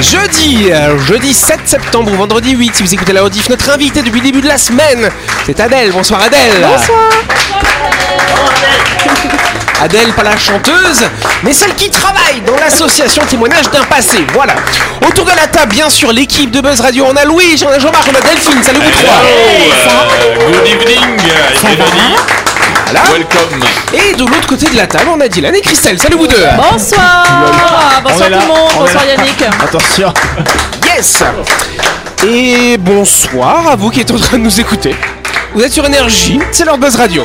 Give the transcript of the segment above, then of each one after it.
Jeudi, euh, jeudi 7 septembre ou vendredi 8, si vous écoutez la rediff, notre invité depuis le début de la semaine, c'est Adèle. Bonsoir Adèle. Bonsoir. Adèle, pas la chanteuse, mais celle qui travaille dans l'association Témoignage d'un passé. Voilà. Autour de la table, bien sûr, l'équipe de Buzz Radio. On a Louis, on a Jean-Marc, on a Delphine. Salut vous trois. Good evening, everybody. Voilà. Welcome. Et de l'autre côté de la table, on a Dylan et Christelle. Salut vous deux. Bonsoir. Bonsoir tout le monde. Bonsoir Yannick. Attention. Yes Et bonsoir à vous qui êtes en train de nous écouter. Vous êtes sur Énergie, c'est leur Buzz Radio.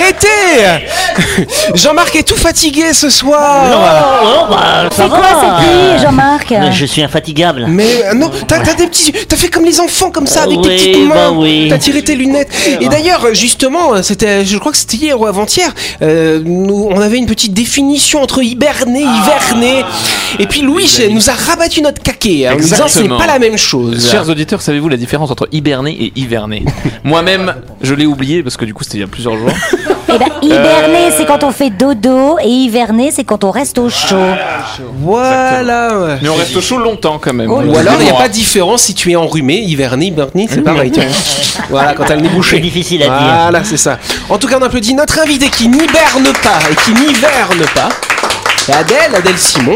Arrêtez Jean-Marc est tout fatigué ce soir Oh, bah, ça C'est quoi cette fille, Jean-Marc Mais Je suis infatigable. Mais euh, non, t'as t'as des petits, t'as fait comme les enfants comme ça avec tes Oui, petites mains. bah oui. T'as tiré tes lunettes. Et d'ailleurs, justement, c'était, je crois que c'était hier ou avant-hier. euh, nous, on avait une petite définition entre hiberner, hiverner. Et puis Louis nous a rabattu notre caquet. hein, en disant ce n'est Exactement. pas la même chose. Chers auditeurs, savez-vous la différence entre hiberner et hiverner Moi-même, je l'ai oublié parce que du coup c'était il y a plusieurs jours. Eh ben, hiberner, c'est quand on fait dodo, et hiverner, c'est quand on reste au chaud. Voilà. ouais. Mais on reste au chaud longtemps quand même. Ou alors il n'y a pas de différence si tu es enrhumé, hiverné, hiberné, c'est pareil. tu vois. voilà, quand t'as le nez bouché. C'est difficile à dire. Voilà, c'est ça. En tout cas, on applaudit notre invité qui n'hiberne pas et qui n'hiverne pas. C'est Adèle, Adèle Simon,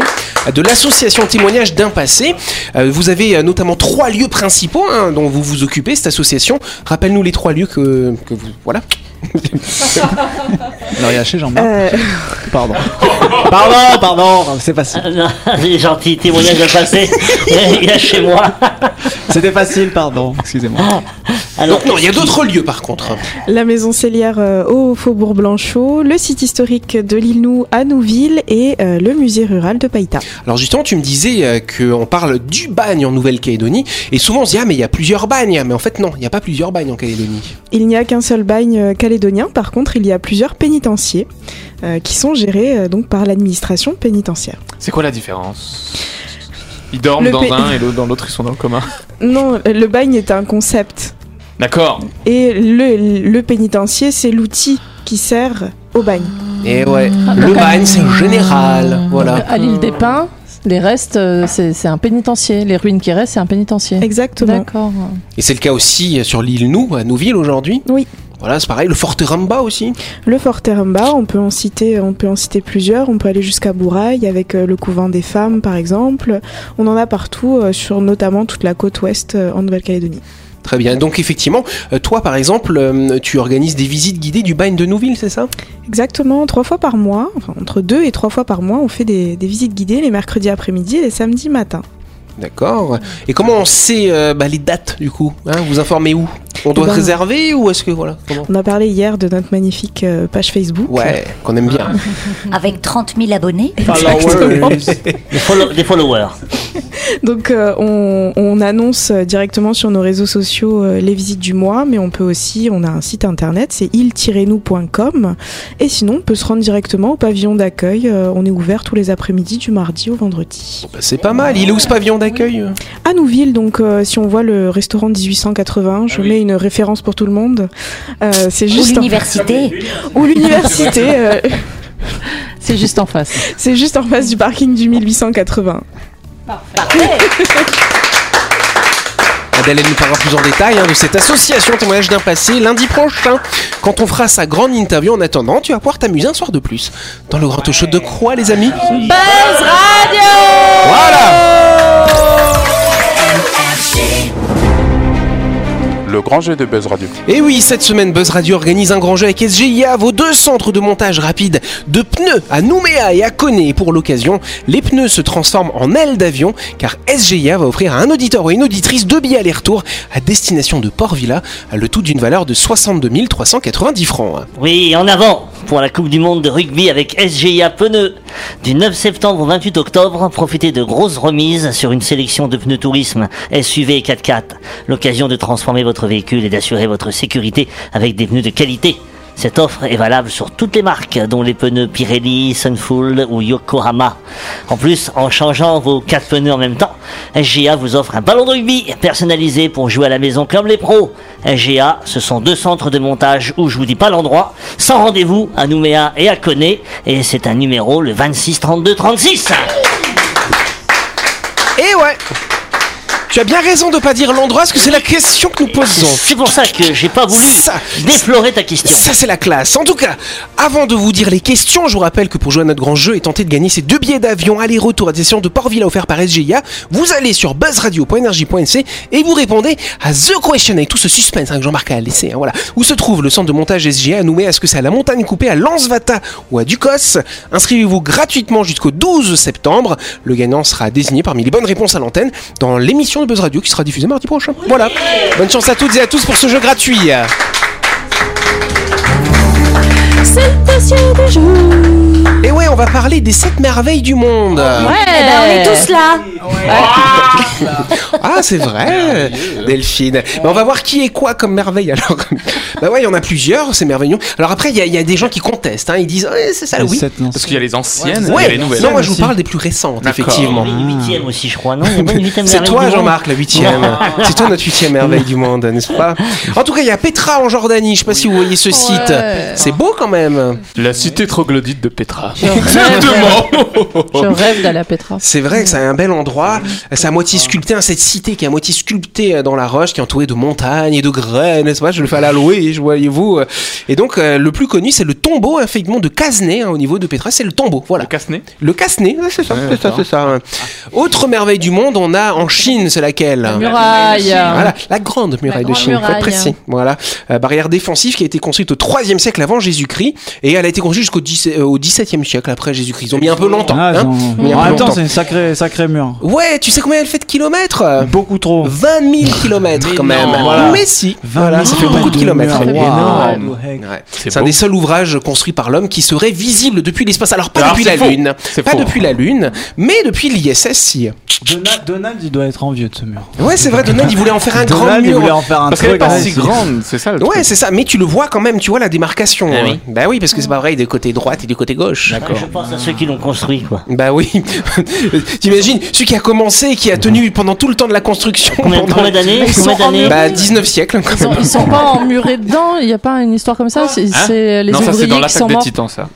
de l'association Témoignage d'un passé. Euh, vous avez euh, notamment trois lieux principaux hein, dont vous vous occupez, cette association. Rappelle-nous les trois lieux que, que vous. Voilà. Non, il y a chez Jean-Marc. Euh, Pardon. Pardon, pardon. C'est facile. Ah, non, Les gentils témoignages de passé. Il y a chez moi. C'était facile, pardon. Excusez-moi. Alors, Donc, non, il y a d'autres lieux par contre. la maison cellière euh, au Faubourg Blanchot, le site historique de l'île Nou à Nouville et euh, le musée rural de Païta. Alors justement, tu me disais euh, qu'on parle du bagne en Nouvelle-Calédonie, et souvent on se dit ah mais il y a plusieurs bagnes, mais en fait non, il n'y a pas plusieurs bagnes en Calédonie. Il n'y a qu'un seul bagne euh, calédonien, par contre il y a plusieurs pénitenciers euh, qui sont gérés euh, donc par l'administration pénitentiaire. C'est quoi la différence? Ils dorment Le dans P- un et l'autre dans l'autre ils sont dans le commun. Non, euh, le bagne est un concept D'accord. et le, le pénitencier c'est l'outil qui sert au bagne. Et ouais, le bagne c'est général, voilà. À l'île des Pins, les restes, euh, c'est c'est un pénitencier. Les ruines qui restent, c'est un pénitencier. Exactement. D'accord. Et c'est le cas aussi sur l'île Nou, à Nouville aujourd'hui? Oui. Voilà, c'est pareil, le Fort Teramba aussi. Le Fort Teramba, on peut en citer, on peut en citer plusieurs. On peut aller jusqu'à Bouraille avec euh, le couvent des femmes, par exemple. On en a partout, euh, sur notamment toute la côte ouest euh, en Nouvelle-Calédonie. Très bien. Donc effectivement, toi par exemple, tu organises des visites guidées du bagne de Nouville, c'est ça? Exactement, trois fois par mois, enfin entre deux et trois fois par mois, on fait des, des visites guidées les mercredis après-midi et les samedis matin. D'accord. Et comment on sait euh, bah, les dates du coup hein Vous informez où? On doit ben- réserver ou est-ce que voilà comment? On a parlé hier de notre magnifique euh, page Facebook. Ouais, qu'on aime bien. Avec 30 000 abonnés. des, follow- des followers. Donc euh, on, on annonce euh, directement sur nos réseaux sociaux euh, les visites du mois, mais on peut aussi, on a un site internet, c'est il-nous.com. Et sinon, on peut se rendre directement au pavillon d'accueil. euh, on est ouvert tous les après-midi du mardi au vendredi. Bah, c'est pas mal. Il est où ce pavillon d'accueil À Nouville, donc euh, si on voit le restaurant 1880, je mets une référence pour tout le monde. Euh, c'est Ou juste en- l'université. ou l'université. euh, C'est juste en face. c'est juste en face du parking du 1880. Adèle, elle nous parlera plus en détail hein, de cette association témoignage d'un passé lundi prochain, quand on fera sa grande interview. En attendant, tu vas pouvoir t'amuser un soir de plus. Dans le grand show de quoi, les amis. Buzz Radio Voilà Le grand jeu de Buzz Radio. Et oui, cette semaine, Buzz Radio organise un grand jeu avec SGIA, vos deux centres de montage rapide de pneus à Nouméa et à Koné. Et pour l'occasion, les pneus se transforment en ailes d'avion, car SGIA va offrir à un auditeur ou une auditrice deux billets aller-retour à destination de Port-Villa, le tout d'une valeur de 62 390 francs. Oui, en avant pour la Coupe du Monde de rugby avec SGIA Pneus. Du 9 septembre au 28 octobre, profitez de grosses remises sur une sélection de pneus tourisme, SUV et 4x4. L'occasion de transformer votre véhicule et d'assurer votre sécurité avec des pneus de qualité. Cette offre est valable sur toutes les marques, dont les pneus Pirelli, Sunfull ou Yokohama. En plus, en changeant vos quatre pneus en même temps, SGA vous offre un ballon de rugby personnalisé pour jouer à la maison comme les pros. SGA, ce sont deux centres de montage où je vous dis pas l'endroit, sans rendez-vous à Nouméa et à Coné, et c'est un numéro le 26 32 36. Et ouais tu as bien raison de pas dire l'endroit, parce que c'est la question que nous posons. C'est pour ça que j'ai pas voulu Ça, déflorer ta question. Ça, c'est la classe. En tout cas, avant de vous dire les questions, je vous rappelle que pour jouer à notre grand jeu et tenter de gagner ces deux billets d'avion aller-retour à destination de Port-Villa offert par SGIA, vous allez sur buzzradio.energie.nc et vous répondez à The Question avec tout ce suspense hein, que Jean-Marc a laissé. hein, voilà. Où se trouve le centre de montage SGIA à Nouméa? Est-ce que c'est à la montagne coupée, à Lansvata ou à Ducos? Inscrivez-vous gratuitement jusqu'au 12 septembre. Le gagnant sera désigné parmi les bonnes réponses à l'antenne dans l'émission Buzz Radio qui sera diffusée mardi prochain. Voilà. Bonne chance à toutes et à tous pour ce jeu gratuit. C'est du jour. Et ouais, on va parler des 7 merveilles du monde. Eh ben, on est tous là. Ah, c'est vrai, Delphine. Mais on va voir qui est quoi comme merveille alors. bah ouais, il y en a plusieurs, ces merveilles. Alors après, il y, a- il y a des gens qui contestent. hein. Ils disent, Ouais, c'est ça, oui. sept, non. Parce qu'il y a les anciennes et il y a Ouais, les nouvelles. non, moi je vous parle des plus récentes, D'accord. effectivement. Une huitième aussi, je crois, non? Il y a pas une huitième C'est merveille toi, du monde? Jean-Marc, la huitième. C'est toi notre huitième merveille du monde, n'est-ce pas? En tout cas, il y a Petra en Jordanie. Je sais pas si vous voyez ce site. C'est beau quand même. La cité troglodyte de Petra. Je rêve, je rêve d'aller à Petra. C'est vrai que c'est un bel endroit. C'est à moitié sculpté, hein, cette cité qui est à moitié sculptée dans la roche, qui est entourée de montagnes et de graines, n'est-ce pas? Je le fais à la louer, je voyez-vous. Et donc, euh, le plus connu, c'est le tombeau, effectivement, de Casnay, hein, au niveau de Petra. C'est le tombeau, voilà. Le casse-nez Le Casnay, c'est ça, c'est ça, c'est ça. Autre merveille du monde, on a en Chine, c'est laquelle? Muraille. Voilà, la grande muraille de grande Chine, faut muraille. précis. Voilà, Euh, barrière défensive qui a été construite au 3e siècle avant Jésus-Christ et elle a été construite jusqu'au 10 euh, au 17e siècle après Jésus-Christ. Ils ont mis un peu longtemps. Ah, hein. Mis un En peu même temps, c'est une sacrée, sacrée mur. Ouais, tu sais combien elle fait de kilomètres? Beaucoup trop. 20 000 kilomètres quand même. Voilà. Mais si, 20 voilà, ça fait beaucoup de kilomètres. Ouais. C'est un des seuls ouvrages construits par l'homme qui serait visible depuis l'espace. Alors pas Alors, depuis la faux. Lune, pas faux. depuis la Lune, mais depuis l'ISS si. Donald, Donald, il doit être envieux de ce mur. Ouais, c'est vrai, Donald, il voulait en faire un grand Donald, il mur. voulait en faire un Parce qu'elle est truc. pas si grande, c'est ça le Ouais, c'est ça, mais tu le vois quand même, tu vois la démarcation. Ah hein. Bah oui, parce que c'est pas vrai du côté droite et du côté gauche. Ouais, Je pense à ceux qui l'ont construit, quoi. Bah oui. T'imagines, celui qui a commencé et qui a tenu pendant tout le temps de la construction. Combien, pendant- combien d'années Bah 19 siècles. quand Ils sont, même. ils sont pas emmurés dedans, il n'y a pas une histoire comme ça C'est Hein les non, ça c'est ouvriers dans qui sont des morts. titans, ça.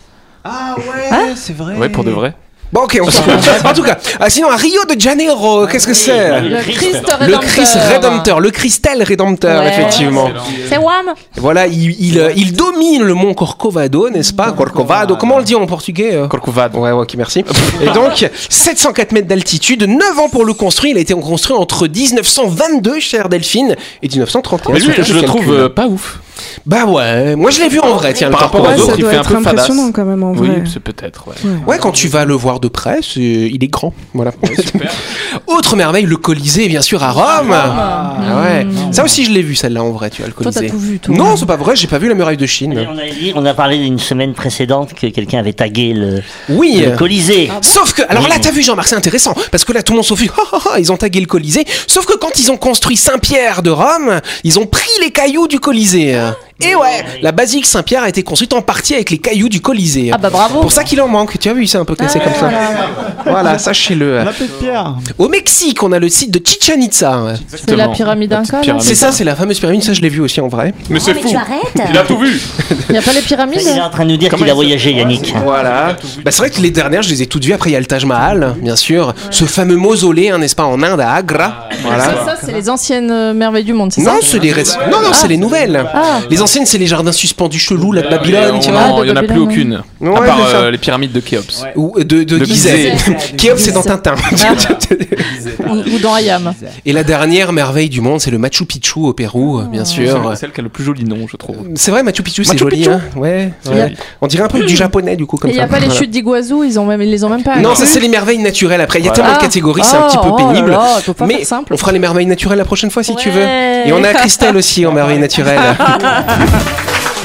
Ah ouais, c'est vrai. Ouais, pour de vrai. Bon ok, on s'en fout. En tout cas, ah, sinon à Rio de Janeiro, qu'est-ce que c'est Le Christ Le Rédempteur. Christ Rédempteur, le Cristal Rédempteur, Ouais. effectivement. C'est Wham Voilà, il, il, euh, il domine le mont Corcovado, n'est-ce pas? Corcovado, comment on le dit en portugais euh? Corcovado. Ouais, ouais, ok, merci. Et donc, 704 mètres d'altitude, 9 ans pour le construire. Il a été construit entre 1922, chère Delphine, et 1931. Mais lui, Faites je le calcul. trouve euh, pas ouf. Bah ouais, moi je l'ai vu en vrai, tiens, le Par rapport aux Ouais, ça il doit fait un être peu fadasse. impressionnant quand même en Oui, vrai. c'est peut-être, ouais. Ouais, quand tu vas le voir de près, c'est- il est grand. Voilà. Autre merveille, le Colisée, bien sûr, à Rome. Ah ouais. Ça aussi, je l'ai vu, celle-là, en vrai, tu vois, le Toi, t'as Colisée. tout vu, toi. Non, c'est pas vrai, j'ai pas vu la muraille de Chine. On a, dit- on a parlé d'une semaine précédente que quelqu'un avait tagué le, Oui. le Colisée. Sauf que, alors là, t'as vu, Jean-Marc, c'est intéressant, parce que là, tout le monde s'en fout, Ah, ah, ah, ils ont tagué le Colisée. Sauf que quand ils ont construit Saint-Pierre de Rome, ils ont pris les cailloux du Colisée. Et ouais, la basilique Saint-Pierre a été construite en partie avec les cailloux du Colisée. Ah bah bravo Pour ça qu'il en manque, tu as vu, c'est un peu cassé comme ça. Voilà, sachez-le. Au Mexique, on a le site de Chichen Itza. C'est la pyramide Inca. C'est ça, c'est la fameuse pyramide, ça je l'ai vu aussi en vrai. Mais c'est Oh, mais fou. tu arrêtes Il a tout vu. Il n'y a pas les pyramides Il est en train de nous dire qu'il a voyagé, Yannick. Voilà. Bah, c'est vrai que les dernières, je les ai toutes vues. Après, il y a le Taj Mahal, bien sûr. Ce fameux mausolée, hein, n'est-ce pas, en Inde, à Agra. Voilà. Ça, ça, c'est les anciennes euh, merveilles du monde, c'est ça Non, c'est les non, non, c'est les nouvelles. Ah. Les anciennes, c'est les jardins suspendus chelous, la Babylone, Ah, Il y en a plus aucune. À part euh, les pyramides de Khéops. Ou de, de, De Gizeh. Gizeh. Khéops, c'est dans Tintin. ou, ou dans Ayam. Et la dernière merveille du monde, c'est le Machu Picchu au Pérou, bien sûr. C'est celle qui a le plus joli nom, je trouve. C'est vrai, Machu Picchu, c'est joli. Picchu Hein ouais. On dirait un peu du japonais, du coup, comme Et il n'y a pas les chutes d'Iguazu, ils, ont même, ils les ont même pas. Non, ça c'est les merveilles naturelles. Après, il y a tellement de Ah. catégories, c'est un Oh, petit peu oh pénible. faut pas mais on fera les merveilles naturelles la prochaine fois si tu veux. Et on a Christelle aussi en merveilles naturelles.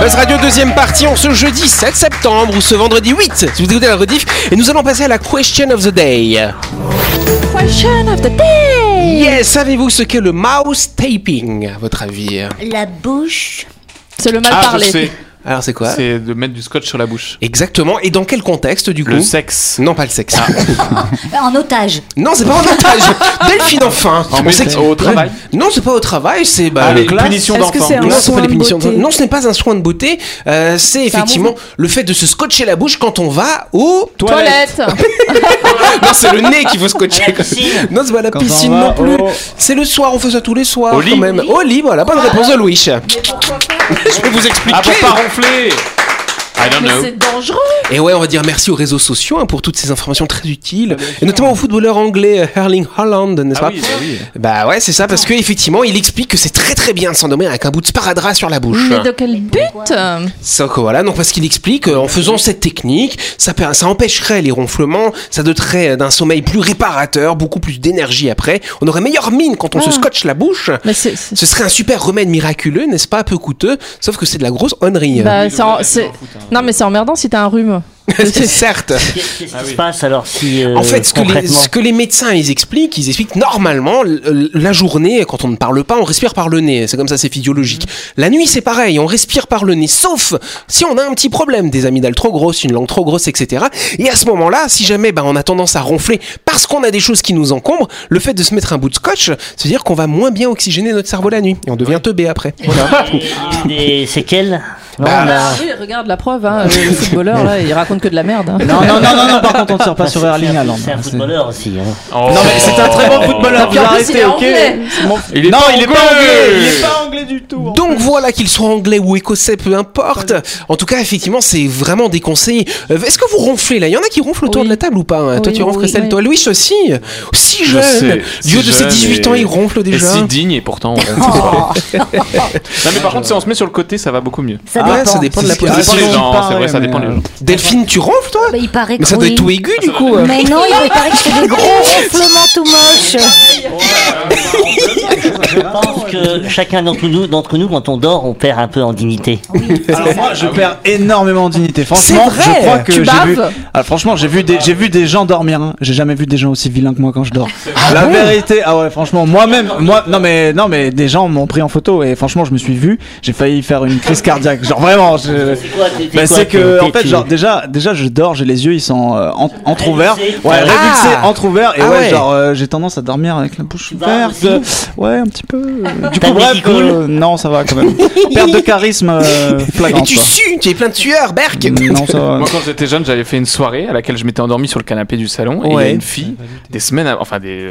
Buzz Radio deuxième partie en ce jeudi 7 septembre ou ce vendredi 8 si vous écoutez la rediff et nous allons passer à la question of the day. Question of the day Yes, savez-vous ce qu'est le mouse taping à votre avis? La bouche. C'est le mal Ah, je parlé. sais. Alors c'est quoi C'est de mettre du scotch sur la bouche. Exactement, et dans quel contexte du coup Le sexe. Non, pas le sexe. En otage. Non, c'est pas en otage. Delphine enfin. En On sait que- au travail. Non, c'est pas au travail, c'est bah, Ah, les le- punitions un Non, c'est pas les punitions. Non, ce n'est pas un soin de beauté. euh, c'est effectivement le fait de se scotcher la bouche quand on va au. Toilette. Non, c'est le nez qu'il faut scotcher. Non, c'est pas la piscine non plus. C'est le soir, on fait ça tous les soirs Au lit. quand même. Au lit, voilà, bonne réponse de Louis. Je vais vous expliquer. Ah, pour pas ronfler I don't Mais know. c'est dangereux. Et ouais, on va dire merci aux réseaux sociaux hein, pour toutes ces informations très utiles, et notamment au footballeur anglais euh, Erling Haaland, n'est-ce Ah pas oui, bah oui. Bah ouais, c'est ça, parce que effectivement, il explique que c'est très très bien de s'endormir avec un bout de sparadrap sur la bouche. Mais de quel but? Ça, que voilà, donc parce qu'il explique euh, en faisant cette technique, ça, empêcherait les ronflements, ça doterait euh, d'un sommeil plus réparateur, beaucoup plus d'énergie après. On aurait meilleure mine quand on se Ah. scotche la bouche. Mais c'est. c'est- Ce serait un super remède miraculeux, n'est-ce pas, peu coûteux, sauf que c'est de la grosse honnerie. Bah, Non, mais c'est emmerdant si t'as un rhume. Certes. Qu'est-ce qui se passe alors si. euh, En fait, ce que, les, concrètement ce que les médecins ils expliquent, ils expliquent normalement l- la journée, quand on ne parle pas, on respire par le nez. C'est comme ça, c'est physiologique. La nuit, c'est pareil, on respire par le nez, sauf si on a un petit problème, des amygdales trop grosses, une langue trop grosse, etc. Et à ce moment-là, si jamais bah, on a tendance à ronfler parce qu'on a des choses qui nous encombrent, le fait de se mettre un bout de scotch, c'est dire qu'on va moins bien oxygéner notre cerveau la nuit et on devient teubé après. Voilà. Des séquelles Non, Bah, on a- Ah Oui, regarde la preuve, hein, le le footballeur là, il raconte que de la merde. hein. Non, non, non, non, non, par contre, on ne tire pas sur c'est- Erling c'est un- Haaland. C'est un footballeur aussi. hein. Oh. Non, mais c'est un très bon footballeur, vous arrêtez, ok anglais. Il est Non, il est pas anglais Il est pas anglais du tout Donc voilà, qu'il soit anglais ou écossais, peu importe. En tout cas, effectivement, c'est vraiment déconseillé. Euh, Est-ce que vous ronflez là? Il y en a qui ronflent autour Oui. de la table ou pas hein? Toi, Oui, tu ronfles, Christelle oui. Toi, Louis aussi Si Je jeune haut si de ses jeune 18 ans, et- il ronfle Et déjà. si digne et pourtant on ronfle pas. Non mais par contre si on se met sur le côté ça va beaucoup mieux. Ça Ah ouais, dépend. ça dépend de la C'est- Ça position. dépend c'est gens, c'est vrai ça dépend des euh, gens. Delphine, tu ronfles toi? Bah, il paraît que Mais ça doit être tout aigu du coup. Mais non, il paraît que je fais des gros ronflements tout moches. Je pense que chacun d'entre nous, d'entre nous, quand on dort, on perd un peu en dignité. Alors moi, je perds énormément de dignité. Franchement, C'est vrai je crois que Tu j'ai baves vu. Ah, franchement, j'ai vu des, j'ai vu des gens dormir. hein. J'ai jamais vu des gens aussi vilains que moi quand je dors. Ah La vérité, ah ouais, franchement, moi-même, moi, non mais, non mais, des gens m'ont pris en photo et franchement, je me suis vu. J'ai failli faire une crise cardiaque. Genre vraiment. je- C'est quoi, t'es- t'es Bah, quoi, c'est t'es- que en t'es- fait tu- genre déjà déjà je dors j'ai les yeux ils sont euh, en- entrouverts Révulsés. ouais Ah. révulsés entrouverts et Ah ouais, ouais. genre euh, j'ai tendance à dormir avec la bouche aussi ouais un petit peu du coup bref euh, non ça va quand même perte de charisme euh, Et tu quoi. sues, tu es plein de tueurs, Berk non ça va Moi quand j'étais jeune j'avais fait une soirée à laquelle je m'étais endormi sur le canapé du salon et il y a une fille des semaines enfin des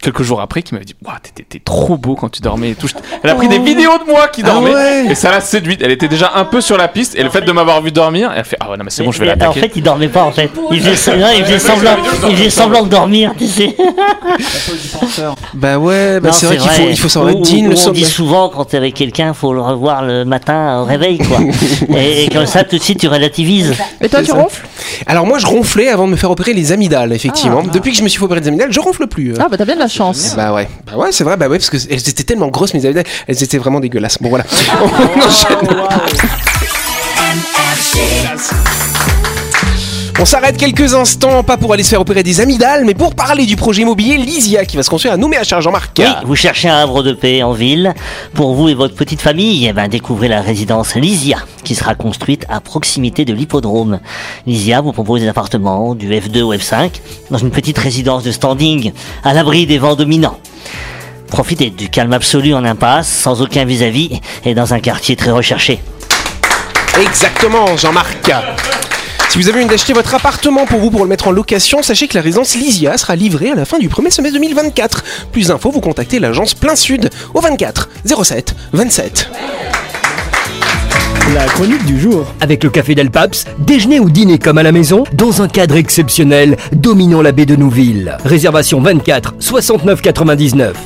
quelques jours après qui m'avait dit t'es t'es trop beau quand tu dormais et tout. Elle a pris des vidéos de moi qui Ah dormais ouais. et ça l'a séduite. Elle était déjà un peu sur la piste et le fait de m'avoir vu dormir elle a fait ah ouais non mais c'est bon je vais Mais En l'attaquer. fait, il dormait pas en fait. Il faisait, non, il faisait semblant, il faisait semblant de dormir, tu sais. Bah ouais, bah Non, c'est vrai qu'il faut, il faut ou- le On dit souvent quand t'es avec quelqu'un, faut le revoir le matin au réveil, quoi. et, et comme ça, tout de suite, tu relativises. Et toi, tu ça. ronfles? Alors moi, je ronflais avant de me faire opérer les amygdales, effectivement. Depuis que je me suis fait opérer les amygdales, je ronfle plus. euh. Ah, bah t'as bien de la chance. Bah ouais, bah ouais, c'est vrai, bah ouais, parce que elles étaient tellement grosses mes amygdales, elles étaient vraiment dégueulasses. Bon voilà. On enchaîne. On s'arrête quelques instants, pas pour aller se faire opérer des amygdales, mais pour parler du projet immobilier Lysia qui va se construire à Nouméa à Jean-Marc. Oui, vous cherchez un havre de paix en ville. Pour vous et votre petite famille, eh ben, découvrez la résidence Lysia, qui sera construite à proximité de l'hippodrome. Lysia vous propose des appartements du F2 au F5, dans une petite résidence de standing, à l'abri des vents dominants. Profitez du calme absolu en impasse, sans aucun vis-à-vis, et dans un quartier très recherché. Exactement, Jean-Marc. Si vous avez envie d'acheter votre appartement pour vous pour le mettre en location, sachez que la résidence Lysia sera livrée à la fin du premier semestre 2024. Plus d'infos, vous contactez l'agence Plein Sud au 24 07 27. La chronique du jour. Avec le café Del Paps, déjeuner ou dîner comme à la maison, dans un cadre exceptionnel, dominant la baie de Nouville. Réservation 24 69 99.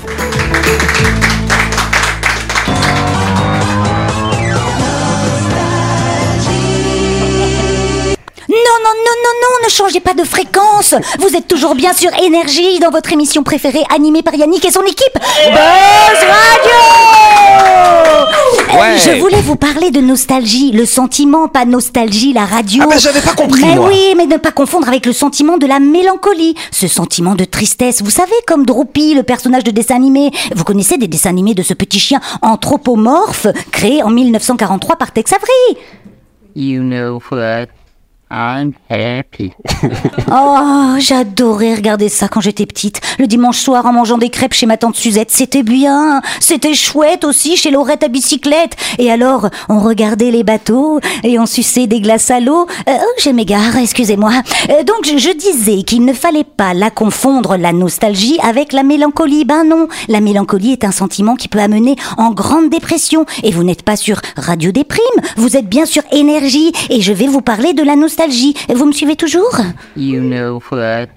Changez pas de fréquence. Vous êtes toujours bien sur Énergie dans votre émission préférée animée par Yannick et son équipe. Buzz Radio Ouais. Je voulais vous parler de nostalgie, le sentiment, pas nostalgie, la radio. Ah bah, j'avais pas compris, Mais moi. oui, mais ne pas confondre avec le sentiment de la mélancolie, ce sentiment de tristesse. Vous savez, comme Droopy, le personnage de dessin animé. Vous connaissez des dessins animés de ce petit chien anthropomorphe créé en 1943 par Tex Avery You know what? I'm happy. Oh, j'adorais regarder ça quand j'étais petite. Le dimanche soir en mangeant des crêpes chez ma tante Suzette, c'était bien. C'était chouette aussi chez Laurette à bicyclette. Et alors, on regardait les bateaux et on suçait des glaces à l'eau. Euh, oh, je m'égare, excusez-moi. Euh, donc, je, je disais qu'il ne fallait pas la confondre, la nostalgie, avec la mélancolie. Ben non, la mélancolie est un sentiment qui peut amener en grande dépression. Et vous n'êtes pas sur Radio Déprime, vous êtes bien sur Énergie. Et je vais vous parler de la nostalgie. Vous me suivez toujours? You know what?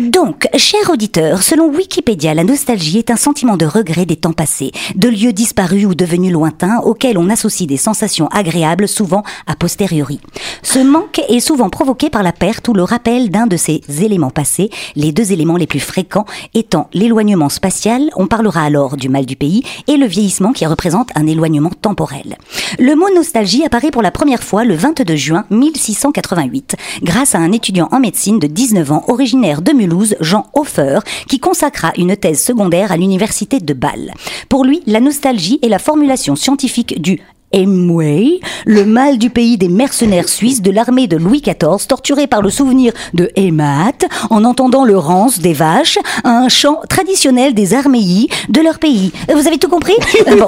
Donc, cher auditeur, selon Wikipédia, la nostalgie est un sentiment de regret des temps passés, de lieux disparus ou devenus lointains auxquels on associe des sensations agréables, souvent a posteriori. Ce manque est souvent provoqué par la perte ou le rappel d'un de ces éléments passés, les deux éléments les plus fréquents étant l'éloignement spatial, on parlera alors du mal du pays, et le vieillissement qui représente un éloignement temporel. Le mot nostalgie apparaît pour la première fois le 22 juin 1688, grâce à un étudiant en médecine de 19 ans originaire de Mulhouse, Jean Hofer, qui consacra une thèse secondaire à l'université de Bâle. Pour lui, la nostalgie est la formulation scientifique du Hemway, le mal du pays des mercenaires suisses de l'armée de Louis XIV, torturés par le souvenir de Hémat, en entendant le rance des vaches, un chant traditionnel des arméis de leur pays. Vous avez tout compris? Bon.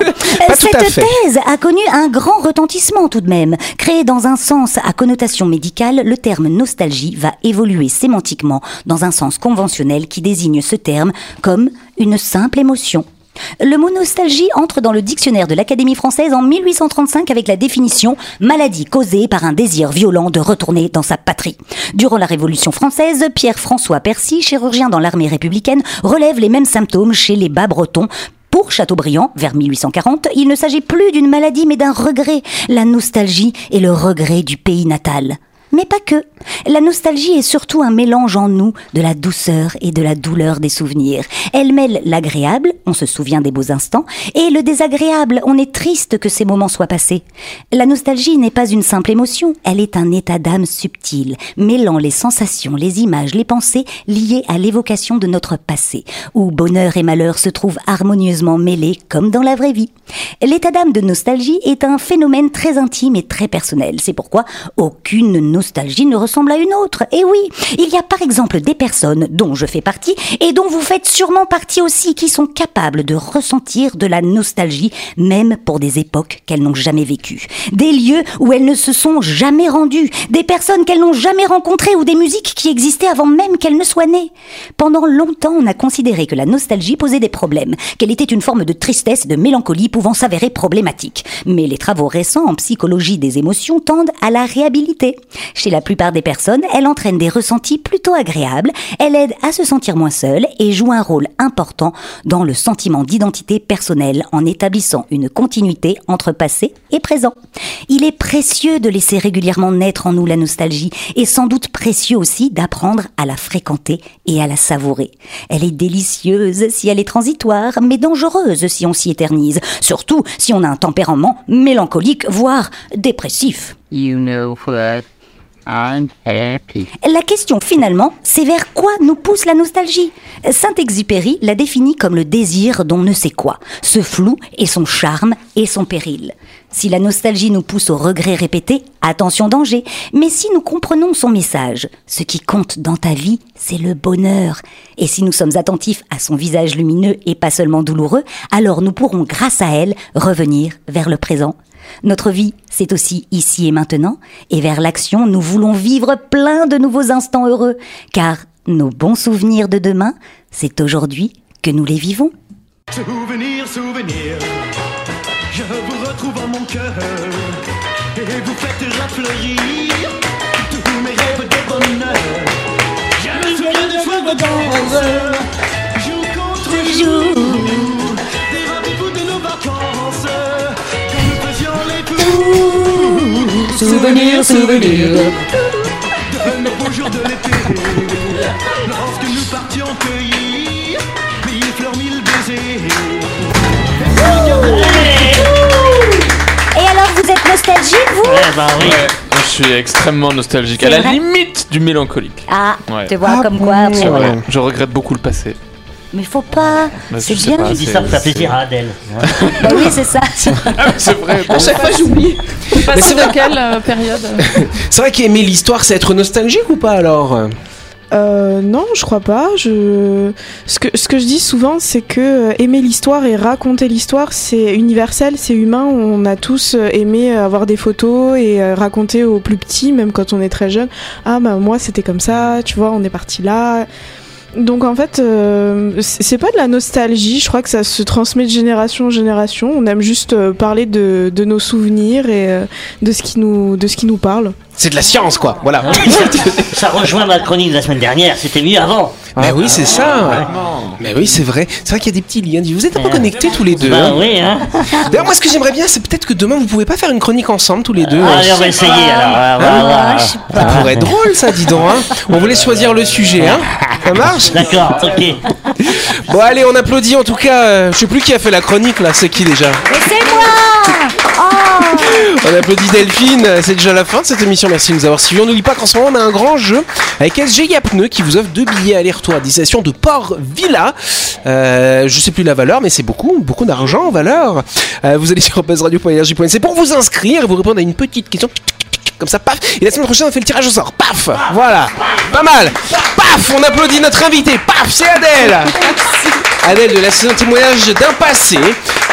Cette thèse a connu un grand retentissement tout de même. Créé dans un sens à connotation médicale, le terme nostalgie va évoluer sémantiquement dans un sens conventionnel qui désigne ce terme comme une simple émotion. Le mot nostalgie entre dans le dictionnaire de l'Académie française en 1835 avec la définition maladie causée par un désir violent de retourner dans sa patrie. Durant la Révolution française, Pierre-François Percy, chirurgien dans l'armée républicaine, relève les mêmes symptômes chez les bas-bretons pour Chateaubriand, vers 1840, il ne s'agit plus d'une maladie mais d'un regret, la nostalgie et le regret du pays natal. Mais pas que. La nostalgie est surtout un mélange en nous de la douceur et de la douleur des souvenirs. Elle mêle l'agréable, on se souvient des beaux instants, et le désagréable, on est triste que ces moments soient passés. La nostalgie n'est pas une simple émotion, elle est un état d'âme subtil, mêlant les sensations, les images, les pensées liées à l'évocation de notre passé, où bonheur et malheur se trouvent harmonieusement mêlés comme dans la vraie vie. L'état d'âme de nostalgie est un phénomène très intime et très personnel. C'est pourquoi aucune nostalgie ne ressemble à une autre. Et oui, il y a par exemple des personnes dont je fais partie et dont vous faites sûrement partie aussi qui sont capables de ressentir de la nostalgie même pour des époques qu'elles n'ont jamais vécues. Des lieux où elles ne se sont jamais rendues, des personnes qu'elles n'ont jamais rencontrées ou des musiques qui existaient avant même qu'elles ne soient nées. Pendant longtemps, on a considéré que la nostalgie posait des problèmes, qu'elle était une forme de tristesse et de mélancolie pouvant s'avérer problématique. Mais les travaux récents en psychologie des émotions tendent à la réhabiliter. Chez la plupart des personnes, elle entraîne des ressentis plutôt agréables, elle aide à se sentir moins seule et joue un rôle important dans le sentiment d'identité personnelle en établissant une continuité entre passé et présent. Il est précieux de laisser régulièrement naître en nous la nostalgie et sans doute précieux aussi d'apprendre à la fréquenter et à la savourer. Elle est délicieuse si elle est transitoire, mais dangereuse si on s'y éternise, surtout si on a un tempérament mélancolique, voire dépressif. La question finalement, c'est vers quoi nous pousse la nostalgie Saint-Exupéry la définit comme le désir dont ne sait quoi, ce flou et son charme et son péril. Si la nostalgie nous pousse au regret répété, attention danger, mais si nous comprenons son message, ce qui compte dans ta vie, c'est le bonheur. Et si nous sommes attentifs à son visage lumineux et pas seulement douloureux, alors nous pourrons grâce à elle revenir vers le présent notre vie, c'est aussi ici et maintenant, et vers l'action, nous voulons vivre plein de nouveaux instants heureux, car nos bons souvenirs de demain, c'est aujourd'hui que nous les vivons. Souvenir, souvenir. Vous retrouve en mon cœur et vous faites fleurir tous mes rêves de bonheur. Je me souviens des fois vacances, jour contre jour, des rendez-vous de nos vacances, quand nous faisions les fous. Souvenirs, souvenirs. De nos beaux jours de l'été, lorsque nous partions cueillir mille fleurs, mille baisers. Vous êtes nostalgique, vous bah Ouais, je suis extrêmement nostalgique, à la vrai limite du mélancolique. Ah, Ouais. tu vois, comme quoi. C'est vrai. Je regrette beaucoup le passé. Mais faut pas. Bah, c'est je sais bien. pas, Tu dis ça pour faire plaisir à Adèle. Bah oui, c'est ça. C'est vrai. À chaque fois, j'oublie. Mais Passer c'est de vrai. quelle euh, période C'est vrai qu'aimer l'histoire, c'est être nostalgique ou pas alors? Euh, non, je crois pas. Je... Ce, que, ce que je dis souvent, c'est que euh, aimer l'histoire et raconter l'histoire, c'est universel, c'est humain. On a tous euh, aimé avoir des photos et euh, raconter aux plus petits, même quand on est très jeune. Ah bah moi c'était comme ça, tu vois, on est parti là. Donc en fait, euh, c'est pas de la nostalgie, je crois que ça se transmet de génération en génération. On aime juste euh, parler de, de nos souvenirs et euh, de, ce qui nous, de ce qui nous parle. C'est de la science, quoi. Voilà. Ça rejoint ma chronique de la semaine dernière, c'était mieux avant. Mais oui, c'est ça. Mais oui, c'est vrai. C'est vrai qu'il y a des petits liens. Vous êtes un peu connectés tous les deux. Bah hein. oui, hein. D'ailleurs, moi, ce que j'aimerais bien, c'est peut-être que demain, vous pouvez pas faire une chronique ensemble tous les deux. Ah, Allez, on va essayer alors. Hein voir. Ça pourrait être drôle, ça, dis donc. Hein. On voulait choisir le sujet, hein. Ça marche? D'accord, ok. Bon, allez, on applaudit en tout cas. euh, je sais plus qui a fait la chronique là. C'est qui déjà? Mais c'est moi On applaudit Delphine, c'est déjà la fin de cette émission, merci de nous avoir suivis. On n'oublie pas qu'en ce moment on a un grand jeu avec SGIA Pneus qui vous offre deux billets aller-retour à destination de Port Villa. Euh, je sais plus la valeur, mais c'est beaucoup, beaucoup d'argent en valeur. Euh, vous allez sur buzzradio.energie.nc pour vous inscrire et vous répondre à une petite question. Comme ça, paf. Et la semaine prochaine, on fait le tirage au sort. Paf. Voilà. Pas mal. Paf. On applaudit notre invité. Paf. C'est Adèle. Adèle de la saison témoignage d'un passé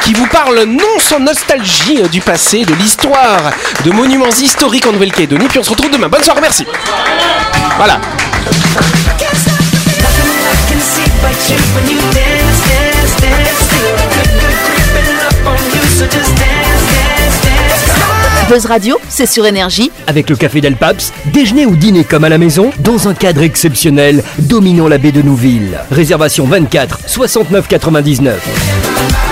qui vous parle non sans nostalgie euh, du passé, de l'histoire, de monuments historiques en Nouvelle-Calédonie. Puis on se retrouve demain. Bonne soirée, merci. Voilà. Buzz Radio, c'est sur énergie. Avec le café Del Paps, déjeuner ou dîner comme à la maison, dans un cadre exceptionnel, dominant la baie de Nouville. Réservation 24 69 99.